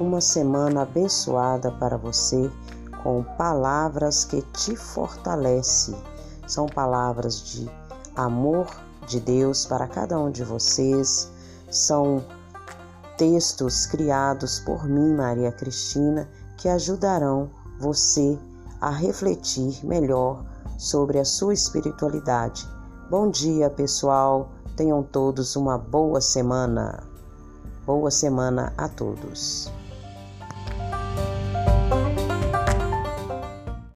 uma semana abençoada para você com palavras que te fortalece. São palavras de amor de Deus para cada um de vocês. São textos criados por mim, Maria Cristina, que ajudarão você a refletir melhor sobre a sua espiritualidade. Bom dia, pessoal. Tenham todos uma boa semana. Boa semana a todos.